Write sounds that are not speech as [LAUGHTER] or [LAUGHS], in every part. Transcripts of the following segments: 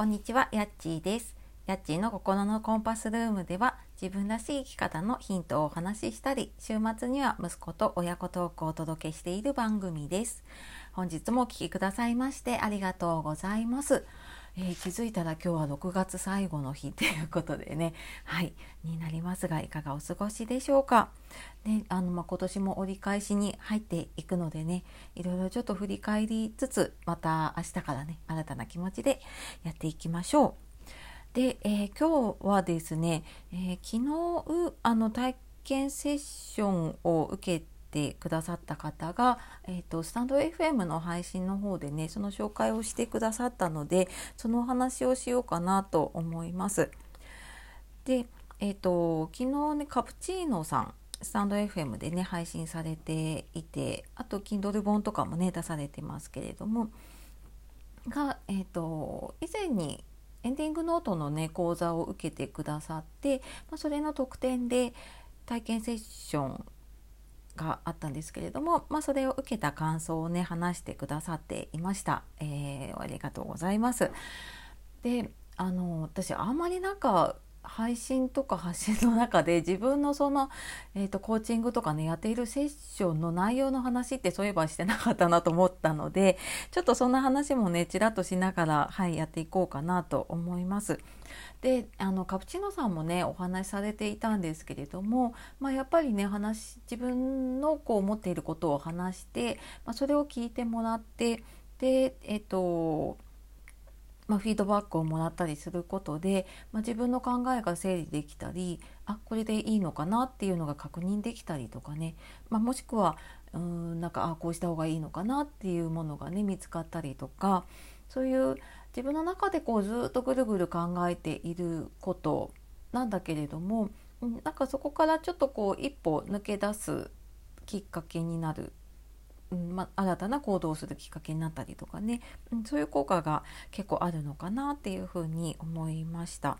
こんにちは、やっちーです。やっちーの心のコンパスルームでは自分らしい生き方のヒントをお話ししたり、週末には息子と親子トークをお届けしている番組です。本日もお聴きくださいましてありがとうございます。えー気づいたら今日は6月最後の日 [LAUGHS] ということでね、はい、になりますがいかがお過ごしでしょうか？ね、あのまあ、今年も折り返しに入っていくのでねいろいろちょっと振り返りつつまた明日からね新たな気持ちでやっていきましょう。で、えー今日はですね、えー昨日あの体験セッションを受けてくださった方が、えー、とスタンド FM の配信の方でねその紹介をしてくださったのでそのお話をしようかなと思います。で、えー、と昨日ねカプチーノさんスタンド FM でね配信されていてあと Kindle 本とかもね出されてますけれどもが、えー、と以前にエンディングノートのね講座を受けてくださって、まあ、それの特典で体験セッションがあったんですけれども、まあ、それを受けた感想をね話してくださっていました、えーありがとうございますであの私あんまりなんか配信とか発信の中で自分のその、えー、とコーチングとかねやっているセッションの内容の話ってそういえばしてなかったなと思ったのでちょっとそんな話もねちらっとしながら、はい、やっていこうかなと思います。であのカプチーノさんもねお話しされていたんですけれども、まあ、やっぱりね話自分のこう思っていることを話して、まあ、それを聞いてもらってでえっ、とまあ、フィードバックをもらったりすることで、まあ、自分の考えが整理できたりあこれでいいのかなっていうのが確認できたりとかね、まあ、もしくはうんなんかあこうした方がいいのかなっていうものがね見つかったりとかそういう自分の中でこうずっとぐるぐる考えていることなんだけれどもなんかそこからちょっとこう一歩抜け出すきっかけになるまあ、新たな行動をするきっかけになったりとかね、そういう効果が結構あるのかなっていうふうに思いました。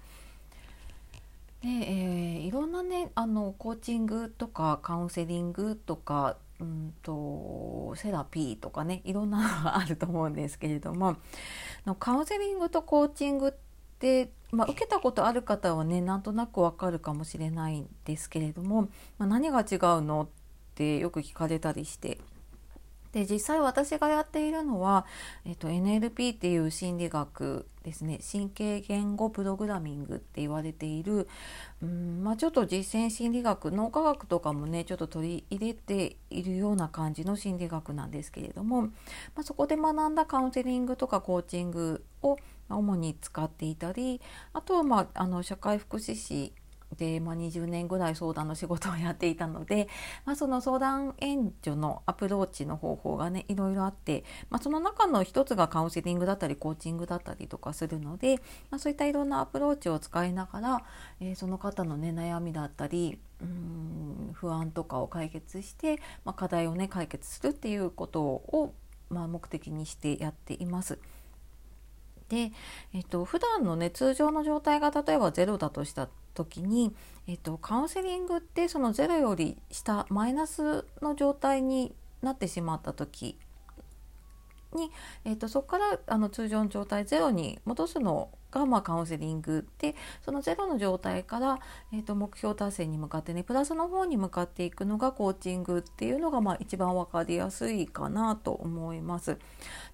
で、えーいろんなねあのコーチングとかカウンセリングとか、うん、とセラピーとかねいろんなのがあると思うんですけれどものカウンセリングとコーチングって、まあ、受けたことある方はねなんとなくわかるかもしれないんですけれども、まあ、何が違うのってよく聞かれたりして。で実際私がやっているのは、えっと、NLP っていう心理学ですね。神経言語プログラミングって言われているうん、まあ、ちょっと実践心理学脳科学とかもねちょっと取り入れているような感じの心理学なんですけれども、まあ、そこで学んだカウンセリングとかコーチングを主に使っていたりあとは、まあ、あの社会福祉士で、まあ、20年ぐらい相談の仕事をやっていたので、[LAUGHS] まあ、その相談援助のアプローチの方法がねいろいろあって、まあ、その中の一つがカウンセリングだったりコーチングだったりとかするので、まあ、そういったいろんなアプローチを使いながら、えーその方のね悩みだったりうん不安とかを解決して、ま、課題をね解決するっていうことを、ま、目的にしてやっています。で、えっと普段のね通常の状態が例えば0だとした時に、えっとカウンセリングってその0より下マイナスの状態になってしまった時に、えっとそこからあの通常の状態0に戻すのが、まあ、カウンセリングでそのゼロの状態から、えっと目標達成に向かってねプラスの方に向かっていくのがコーチングっていうのが、まあ、一番分かりやすいかなと思います。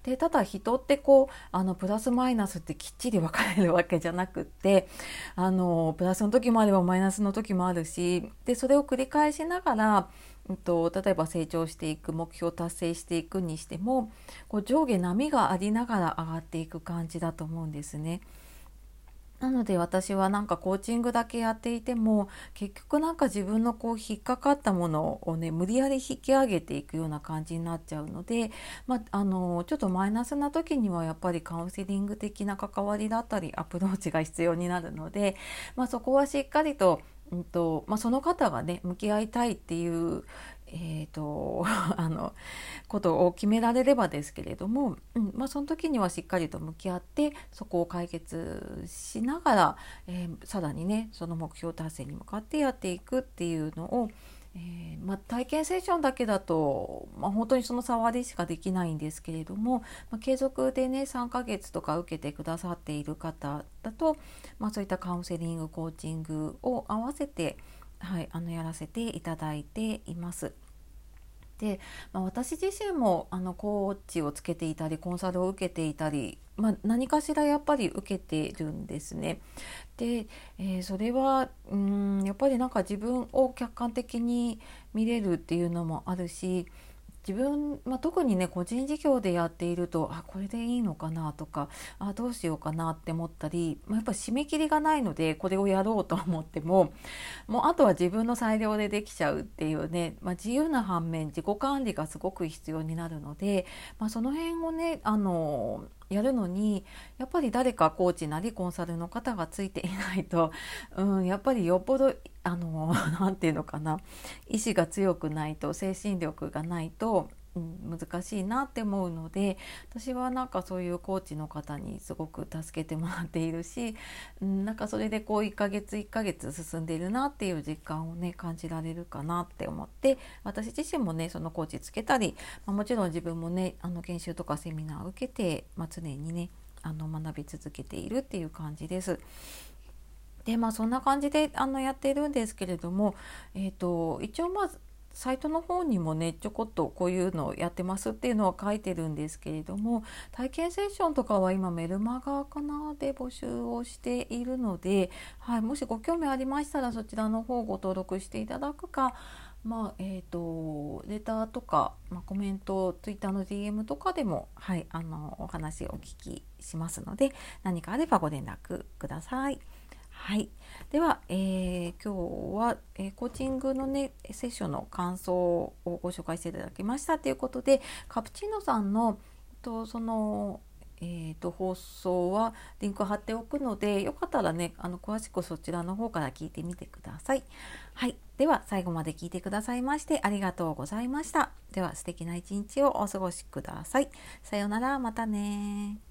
でただ人ってこうあのプラスマイナスってきっちり分かれるわけじゃなくってあのプラスの時もあればマイナスの時もあるしでそれを繰り返しながら、うんと、例えば成長していく目標達成していくにしてもこう上下波がありながら上がっていく感じだと思うんですね。なので私はなんかコーチングだけやっていても結局なんか自分のこう引っかかったものをね無理やり引き上げていくような感じになっちゃうので、まあ、のちょっとマイナスな時にはやっぱりカウンセリング的な関わりだったりアプローチが必要になるので、まあ、そこはしっかりと,、うんとまあ、その方がね向き合いたいっていうえーと [LAUGHS] あのことを決められればですけれども、うんまあ、その時にはしっかりと向き合ってそこを解決しながら、えーさらにねその目標達成に向かってやっていくっていうのを、えー、まあ、体験セッションだけだと、まあ、本当にその触りしかできないんですけれども、まあ、継続でね3ヶ月とか受けてくださっている方だと、まそういったカウンセリングコーチングを合わせて、はい、あのやらせていただいています。で、まあ、私自身もあのコーチをつけていたりコンサルを受けていたり、まあ、何かしらやっぱり受けてるんですね。で、えー、それはうんやっぱりなんか自分を客観的に見れるっていうのもあるし自分、まあ、特にね個人事業でやっているとあこれでいいのかなとかあどうしようかなって思ったり、まあ、やっぱ締め切りがないのでこれをやろうと思ってももうあとは自分の裁量でできちゃうっていうね、まあ、自由な反面自己管理がすごく必要になるので、まあ、その辺をねあのやるのにやっぱり誰かコーチなりコンサルの方がついていないと、[LAUGHS] うん、やっぱりよっぽどあの [LAUGHS] 何て言うのかな意志が強くないと精神力がないと難しいなって思うので私はなんかそういうコーチの方にすごく助けてもらっているし、うん、なんかそれでこう1ヶ月1ヶ月進んでいるなっていう実感をね感じられるかなって思って私自身もねそのコーチつけたり、まあ、もちろん自分もねあの研修とかセミナーを受けて、まあ、常にねあの学び続けているっていう感じです。でまあそんな感じであのやっているんですけれども、えーと一応まずサイトの方にもねちょこっとこういうのをやってますっていうのは書いてるんですけれども体験セッションとかは今メルマガかなで募集をしているので、はい、もしご興味ありましたらそちらの方ご登録していただくかまあえーと、レターとか、まあ、コメントツイッターの DM とかでも、はい、あのお話お聞きしますので何かあればご連絡ください。はい、では、えー、今日は、えー、コーチングのねセッションの感想をご紹介していただきましたということでカプチーノさんのとそのえーと、放送はリンク貼っておくのでよかったらねあの詳しくそちらの方から聞いてみてください。はい、では最後まで聞いてくださいましてありがとうございました。では素敵な一日をお過ごしください。さようならまたね